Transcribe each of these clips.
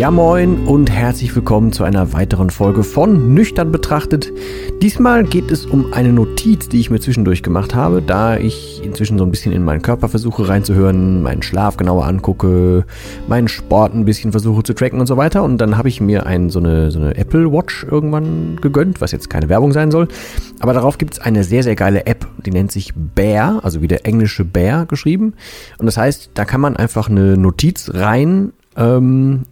Ja moin und herzlich willkommen zu einer weiteren Folge von Nüchtern betrachtet. Diesmal geht es um eine Notiz, die ich mir zwischendurch gemacht habe, da ich inzwischen so ein bisschen in meinen Körper versuche reinzuhören, meinen Schlaf genauer angucke, meinen Sport ein bisschen versuche zu tracken und so weiter. Und dann habe ich mir ein, so, eine, so eine Apple Watch irgendwann gegönnt, was jetzt keine Werbung sein soll. Aber darauf gibt es eine sehr, sehr geile App, die nennt sich Bear, also wie der englische Bear geschrieben. Und das heißt, da kann man einfach eine Notiz rein ähm,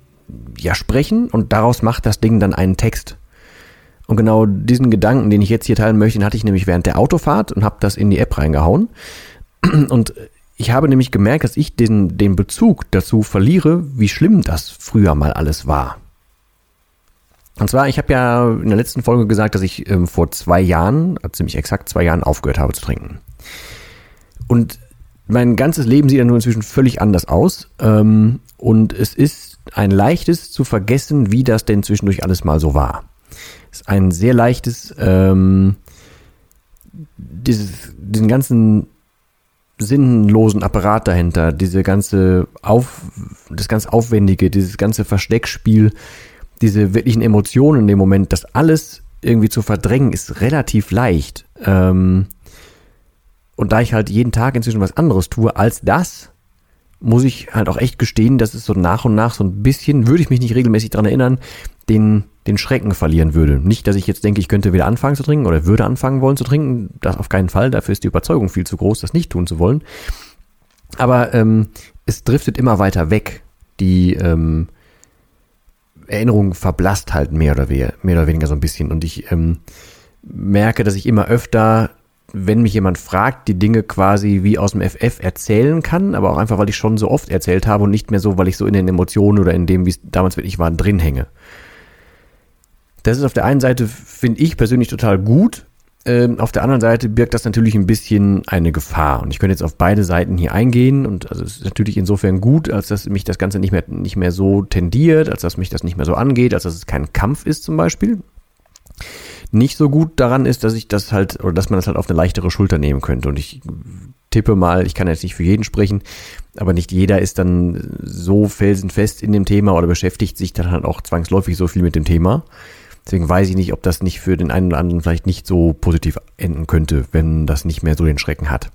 ja sprechen und daraus macht das Ding dann einen Text. Und genau diesen Gedanken, den ich jetzt hier teilen möchte, den hatte ich nämlich während der Autofahrt und habe das in die App reingehauen. Und ich habe nämlich gemerkt, dass ich den, den Bezug dazu verliere, wie schlimm das früher mal alles war. Und zwar, ich habe ja in der letzten Folge gesagt, dass ich ähm, vor zwei Jahren, also ziemlich exakt zwei Jahren, aufgehört habe zu trinken. Und mein ganzes Leben sieht ja nun inzwischen völlig anders aus. Ähm, und es ist ein leichtes zu vergessen, wie das denn zwischendurch alles mal so war. Ist ein sehr leichtes, ähm, dieses, diesen ganzen sinnlosen Apparat dahinter, diese ganze auf, das ganz Aufwendige, dieses ganze Versteckspiel, diese wirklichen Emotionen in dem Moment, das alles irgendwie zu verdrängen, ist relativ leicht. Ähm, und da ich halt jeden Tag inzwischen was anderes tue als das, muss ich halt auch echt gestehen, dass es so nach und nach so ein bisschen, würde ich mich nicht regelmäßig dran erinnern, den, den Schrecken verlieren würde. Nicht, dass ich jetzt denke, ich könnte wieder anfangen zu trinken oder würde anfangen wollen zu trinken. Das auf keinen Fall. Dafür ist die Überzeugung viel zu groß, das nicht tun zu wollen. Aber ähm, es driftet immer weiter weg. Die ähm, Erinnerung verblasst halt mehr oder, mehr, mehr oder weniger so ein bisschen. Und ich ähm, merke, dass ich immer öfter wenn mich jemand fragt, die Dinge quasi wie aus dem FF erzählen kann, aber auch einfach, weil ich schon so oft erzählt habe und nicht mehr so, weil ich so in den Emotionen oder in dem, wie es damals wirklich war, drin hänge. Das ist auf der einen Seite, finde ich persönlich total gut. Ähm, auf der anderen Seite birgt das natürlich ein bisschen eine Gefahr. Und ich könnte jetzt auf beide Seiten hier eingehen. Und also es ist natürlich insofern gut, als dass mich das Ganze nicht mehr, nicht mehr so tendiert, als dass mich das nicht mehr so angeht, als dass es kein Kampf ist zum Beispiel nicht so gut daran ist, dass ich das halt, oder dass man das halt auf eine leichtere Schulter nehmen könnte. Und ich tippe mal, ich kann jetzt nicht für jeden sprechen, aber nicht jeder ist dann so felsenfest in dem Thema oder beschäftigt sich dann halt auch zwangsläufig so viel mit dem Thema. Deswegen weiß ich nicht, ob das nicht für den einen oder anderen vielleicht nicht so positiv enden könnte, wenn das nicht mehr so den Schrecken hat.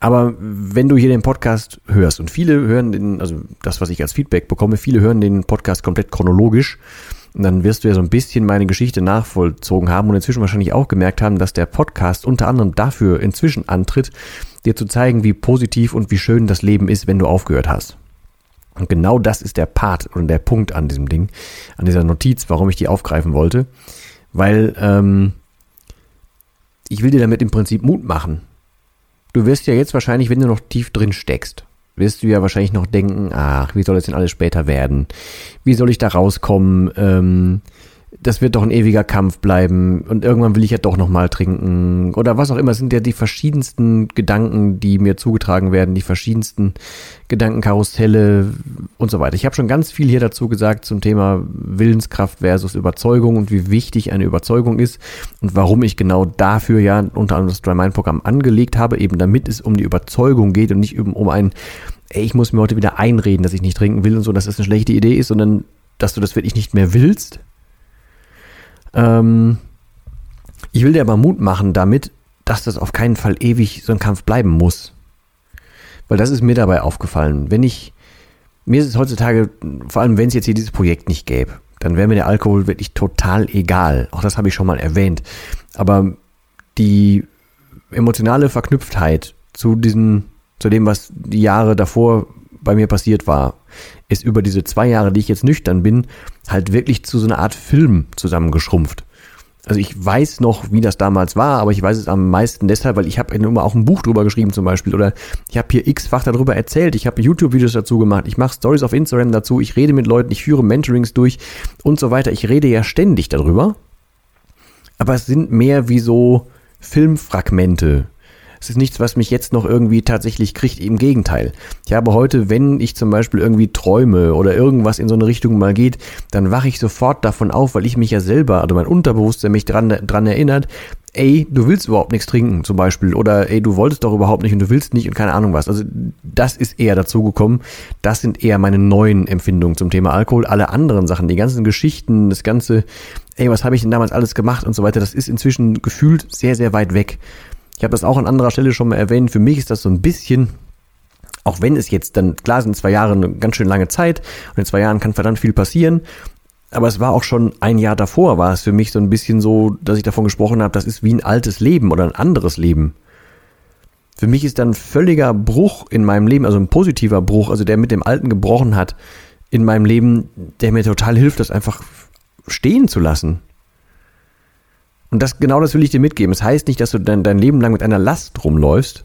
Aber wenn du hier den Podcast hörst und viele hören den, also das, was ich als Feedback bekomme, viele hören den Podcast komplett chronologisch und dann wirst du ja so ein bisschen meine Geschichte nachvollzogen haben und inzwischen wahrscheinlich auch gemerkt haben, dass der Podcast unter anderem dafür inzwischen antritt, dir zu zeigen, wie positiv und wie schön das Leben ist, wenn du aufgehört hast. Und genau das ist der Part und der Punkt an diesem Ding, an dieser Notiz, warum ich die aufgreifen wollte. Weil ähm, ich will dir damit im Prinzip Mut machen. Du wirst ja jetzt wahrscheinlich, wenn du noch tief drin steckst, wirst du ja wahrscheinlich noch denken, ach, wie soll es denn alles später werden? Wie soll ich da rauskommen? Ähm, das wird doch ein ewiger Kampf bleiben und irgendwann will ich ja doch nochmal trinken oder was auch immer. Es sind ja die verschiedensten Gedanken, die mir zugetragen werden, die verschiedensten Gedankenkarusselle und so weiter. Ich habe schon ganz viel hier dazu gesagt zum Thema Willenskraft versus Überzeugung und wie wichtig eine Überzeugung ist und warum ich genau dafür ja unter anderem das Dry Mind Programm angelegt habe, eben damit es um die Überzeugung geht und nicht um, um ein ey, ich muss mir heute wieder einreden, dass ich nicht trinken will und so, dass das eine schlechte Idee ist, sondern dass du das wirklich nicht mehr willst ähm, ich will dir aber Mut machen damit, dass das auf keinen Fall ewig so ein Kampf bleiben muss. Weil das ist mir dabei aufgefallen. Wenn ich, mir ist es heutzutage, vor allem wenn es jetzt hier dieses Projekt nicht gäbe, dann wäre mir der Alkohol wirklich total egal. Auch das habe ich schon mal erwähnt. Aber die emotionale Verknüpftheit zu diesen, zu dem, was die Jahre davor bei mir passiert war, ist über diese zwei Jahre, die ich jetzt nüchtern bin, halt wirklich zu so einer Art Film zusammengeschrumpft. Also ich weiß noch, wie das damals war, aber ich weiß es am meisten deshalb, weil ich habe immer auch ein Buch drüber geschrieben zum Beispiel oder ich habe hier x-fach darüber erzählt, ich habe YouTube-Videos dazu gemacht, ich mache Stories auf Instagram dazu, ich rede mit Leuten, ich führe Mentorings durch und so weiter. Ich rede ja ständig darüber, aber es sind mehr wie so Filmfragmente, es ist nichts, was mich jetzt noch irgendwie tatsächlich kriegt. Im Gegenteil. Ich habe heute, wenn ich zum Beispiel irgendwie träume oder irgendwas in so eine Richtung mal geht, dann wache ich sofort davon auf, weil ich mich ja selber, also mein Unterbewusstsein mich dran, dran erinnert, ey, du willst überhaupt nichts trinken zum Beispiel oder ey, du wolltest doch überhaupt nicht und du willst nicht und keine Ahnung was. Also das ist eher dazu gekommen. Das sind eher meine neuen Empfindungen zum Thema Alkohol. Alle anderen Sachen, die ganzen Geschichten, das ganze, ey, was habe ich denn damals alles gemacht und so weiter, das ist inzwischen gefühlt sehr, sehr weit weg. Ich habe das auch an anderer Stelle schon mal erwähnt. Für mich ist das so ein bisschen, auch wenn es jetzt dann, klar sind zwei Jahre eine ganz schön lange Zeit und in zwei Jahren kann verdammt viel passieren. Aber es war auch schon ein Jahr davor, war es für mich so ein bisschen so, dass ich davon gesprochen habe, das ist wie ein altes Leben oder ein anderes Leben. Für mich ist dann völliger Bruch in meinem Leben, also ein positiver Bruch, also der mit dem Alten gebrochen hat in meinem Leben, der mir total hilft, das einfach stehen zu lassen. Und das, genau das will ich dir mitgeben. Es das heißt nicht, dass du dein, dein Leben lang mit einer Last rumläufst,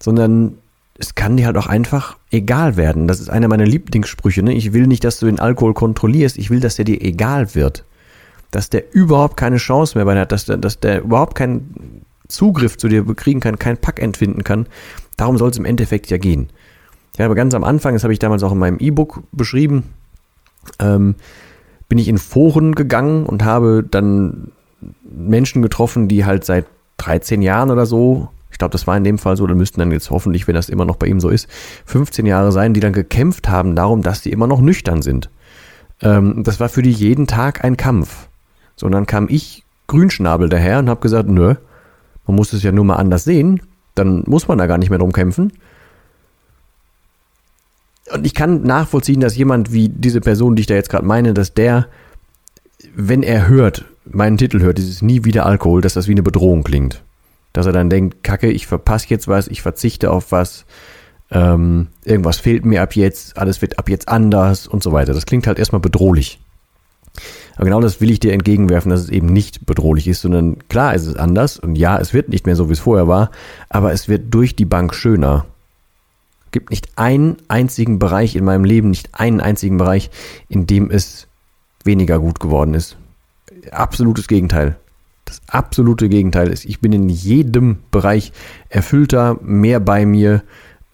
sondern es kann dir halt auch einfach egal werden. Das ist einer meiner Lieblingssprüche. Ne? Ich will nicht, dass du den Alkohol kontrollierst. Ich will, dass der dir egal wird. Dass der überhaupt keine Chance mehr bei dir hat, dass der, dass der überhaupt keinen Zugriff zu dir bekriegen kann, keinen Pack entfinden kann. Darum soll es im Endeffekt ja gehen. Ich habe ganz am Anfang, das habe ich damals auch in meinem E-Book beschrieben, ähm, bin ich in Foren gegangen und habe dann Menschen getroffen, die halt seit 13 Jahren oder so, ich glaube, das war in dem Fall so, dann müssten dann jetzt hoffentlich, wenn das immer noch bei ihm so ist, 15 Jahre sein, die dann gekämpft haben darum, dass sie immer noch nüchtern sind. Ähm, das war für die jeden Tag ein Kampf. So, und dann kam ich Grünschnabel daher und habe gesagt, nö, man muss es ja nur mal anders sehen, dann muss man da gar nicht mehr drum kämpfen. Und ich kann nachvollziehen, dass jemand wie diese Person, die ich da jetzt gerade meine, dass der, wenn er hört, meinen Titel hört, dieses Nie wieder Alkohol, dass das wie eine Bedrohung klingt. Dass er dann denkt, Kacke, ich verpasse jetzt was, ich verzichte auf was, ähm, irgendwas fehlt mir ab jetzt, alles wird ab jetzt anders und so weiter. Das klingt halt erstmal bedrohlich. Aber genau das will ich dir entgegenwerfen, dass es eben nicht bedrohlich ist, sondern klar ist es anders und ja, es wird nicht mehr so, wie es vorher war, aber es wird durch die Bank schöner. Es gibt nicht einen einzigen Bereich in meinem Leben, nicht einen einzigen Bereich, in dem es weniger gut geworden ist absolutes Gegenteil. Das absolute Gegenteil ist, ich bin in jedem Bereich erfüllter, mehr bei mir,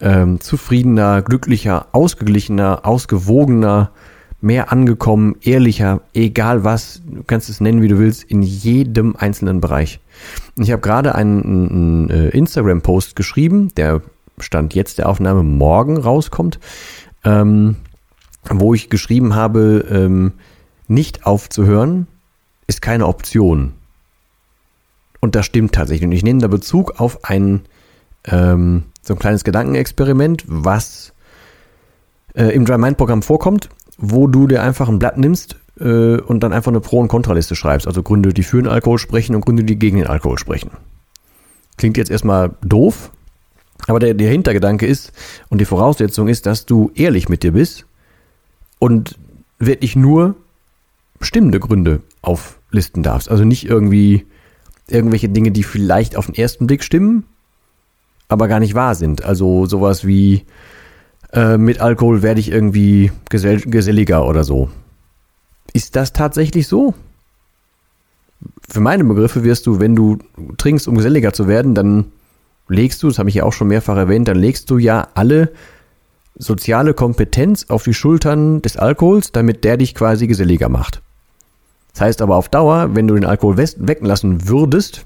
ähm, zufriedener, glücklicher, ausgeglichener, ausgewogener, mehr angekommen, ehrlicher, egal was, du kannst es nennen, wie du willst, in jedem einzelnen Bereich. Ich habe gerade einen, einen äh, Instagram-Post geschrieben, der Stand jetzt der Aufnahme morgen rauskommt, ähm, wo ich geschrieben habe, ähm, nicht aufzuhören, ist keine Option. Und das stimmt tatsächlich. Und ich nehme da Bezug auf ein, ähm, so ein kleines Gedankenexperiment, was äh, im Dry Mind Programm vorkommt, wo du dir einfach ein Blatt nimmst äh, und dann einfach eine Pro- und Kontraliste schreibst. Also Gründe, die für den Alkohol sprechen und Gründe, die gegen den Alkohol sprechen. Klingt jetzt erstmal doof, aber der, der Hintergedanke ist und die Voraussetzung ist, dass du ehrlich mit dir bist und wirklich nur stimmende Gründe auf listen darfst. Also nicht irgendwie irgendwelche Dinge, die vielleicht auf den ersten Blick stimmen, aber gar nicht wahr sind. Also sowas wie äh, mit Alkohol werde ich irgendwie gesell geselliger oder so. Ist das tatsächlich so? Für meine Begriffe wirst du, wenn du trinkst, um geselliger zu werden, dann legst du, das habe ich ja auch schon mehrfach erwähnt, dann legst du ja alle soziale Kompetenz auf die Schultern des Alkohols, damit der dich quasi geselliger macht. Das heißt aber auf Dauer, wenn du den Alkohol weglassen würdest,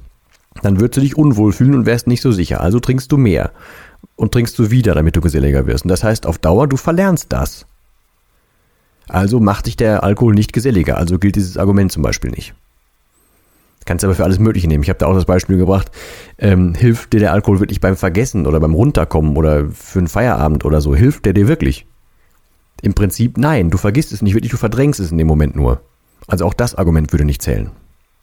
dann würdest du dich unwohl fühlen und wärst nicht so sicher. Also trinkst du mehr und trinkst du wieder, damit du geselliger wirst. Und das heißt auf Dauer, du verlernst das. Also macht dich der Alkohol nicht geselliger. Also gilt dieses Argument zum Beispiel nicht. Kannst aber für alles Mögliche nehmen. Ich habe da auch das Beispiel gebracht. Ähm, hilft dir der Alkohol wirklich beim Vergessen oder beim Runterkommen oder für einen Feierabend oder so? Hilft der dir wirklich? Im Prinzip nein. Du vergisst es nicht wirklich, du verdrängst es in dem Moment nur. Also auch das Argument würde nicht zählen.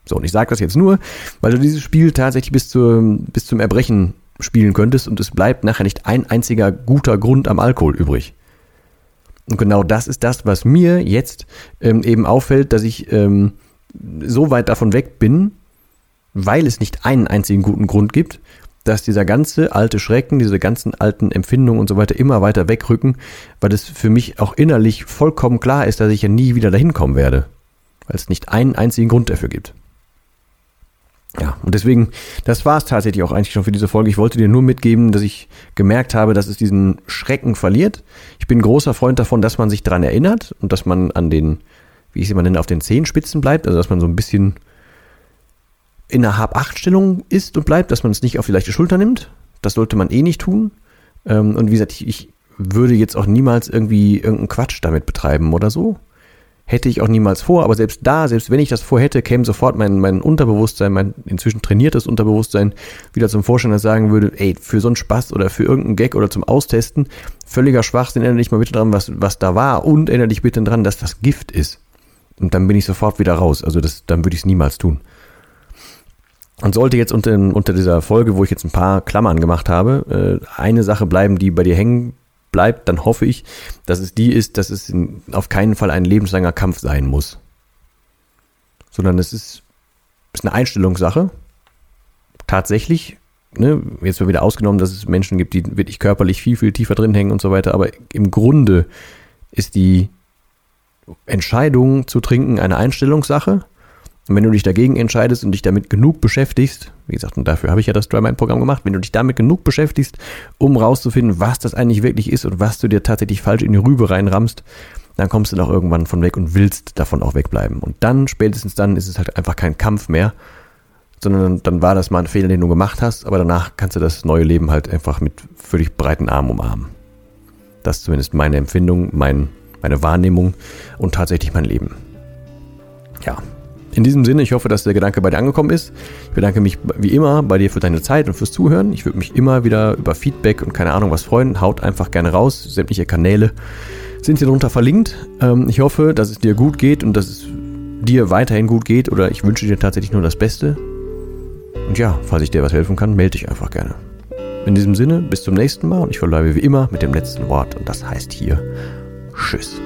So, und ich sage das jetzt nur, weil du dieses Spiel tatsächlich bis, zur, bis zum Erbrechen spielen könntest und es bleibt nachher nicht ein einziger guter Grund am Alkohol übrig. Und genau das ist das, was mir jetzt ähm, eben auffällt, dass ich ähm, so weit davon weg bin, weil es nicht einen einzigen guten Grund gibt, dass dieser ganze alte Schrecken, diese ganzen alten Empfindungen und so weiter immer weiter wegrücken, weil es für mich auch innerlich vollkommen klar ist, dass ich ja nie wieder dahin kommen werde, weil es nicht einen einzigen Grund dafür gibt. Ja, und deswegen, das war es tatsächlich auch eigentlich schon für diese Folge. Ich wollte dir nur mitgeben, dass ich gemerkt habe, dass es diesen Schrecken verliert. Ich bin großer Freund davon, dass man sich daran erinnert und dass man an den, wie ich es immer nenne, auf den Zehenspitzen bleibt, also dass man so ein bisschen in einer Hab-Acht-Stellung ist und bleibt, dass man es nicht auf die leichte Schulter nimmt. Das sollte man eh nicht tun. Ähm, und wie gesagt, ich, ich würde jetzt auch niemals irgendwie irgendeinen Quatsch damit betreiben oder so. Hätte ich auch niemals vor, aber selbst da, selbst wenn ich das vorhätte, käme sofort mein, mein Unterbewusstsein, mein inzwischen trainiertes Unterbewusstsein wieder zum Vorschein, das sagen würde, ey, für so einen Spaß oder für irgendeinen Gag oder zum Austesten, völliger Schwachsinn, erinnere dich mal bitte dran, was, was da war und erinnere dich bitte dran, dass das Gift ist. Und dann bin ich sofort wieder raus. Also das, dann würde ich es niemals tun. Und sollte jetzt unter, unter dieser Folge, wo ich jetzt ein paar Klammern gemacht habe, äh, eine Sache bleiben, die bei dir hängen bleibt, dann hoffe ich, dass es die ist, dass es auf keinen Fall ein lebenslanger Kampf sein muss. Sondern es ist, ist eine Einstellungssache. Tatsächlich, ne, jetzt mal wieder ausgenommen, dass es Menschen gibt, die wirklich körperlich viel, viel tiefer drin hängen und so weiter, aber im Grunde ist die Entscheidung zu trinken eine Einstellungssache und wenn du dich dagegen entscheidest und dich damit genug beschäftigst, wie gesagt, und dafür habe ich ja das Dry-Mind-Programm gemacht, wenn du dich damit genug beschäftigst, um rauszufinden, was das eigentlich wirklich ist und was du dir tatsächlich falsch in die Rübe reinrammst, dann kommst du doch irgendwann von weg und willst davon auch wegbleiben. Und dann, spätestens dann, ist es halt einfach kein Kampf mehr, sondern dann war das mal ein Fehler, den du gemacht hast, aber danach kannst du das neue Leben halt einfach mit völlig breiten Armen umarmen. Das ist zumindest meine Empfindung, mein, meine Wahrnehmung und tatsächlich mein Leben. Ja, in diesem Sinne, ich hoffe, dass der Gedanke bei dir angekommen ist. Ich bedanke mich wie immer bei dir für deine Zeit und fürs Zuhören. Ich würde mich immer wieder über Feedback und keine Ahnung was freuen. Haut einfach gerne raus. Sämtliche Kanäle sind hier drunter verlinkt. Ähm, ich hoffe, dass es dir gut geht und dass es dir weiterhin gut geht oder ich wünsche dir tatsächlich nur das Beste. Und ja, falls ich dir was helfen kann, melde dich einfach gerne. In diesem Sinne, bis zum nächsten Mal und ich verbleibe wie immer mit dem letzten Wort und das heißt hier Tschüss.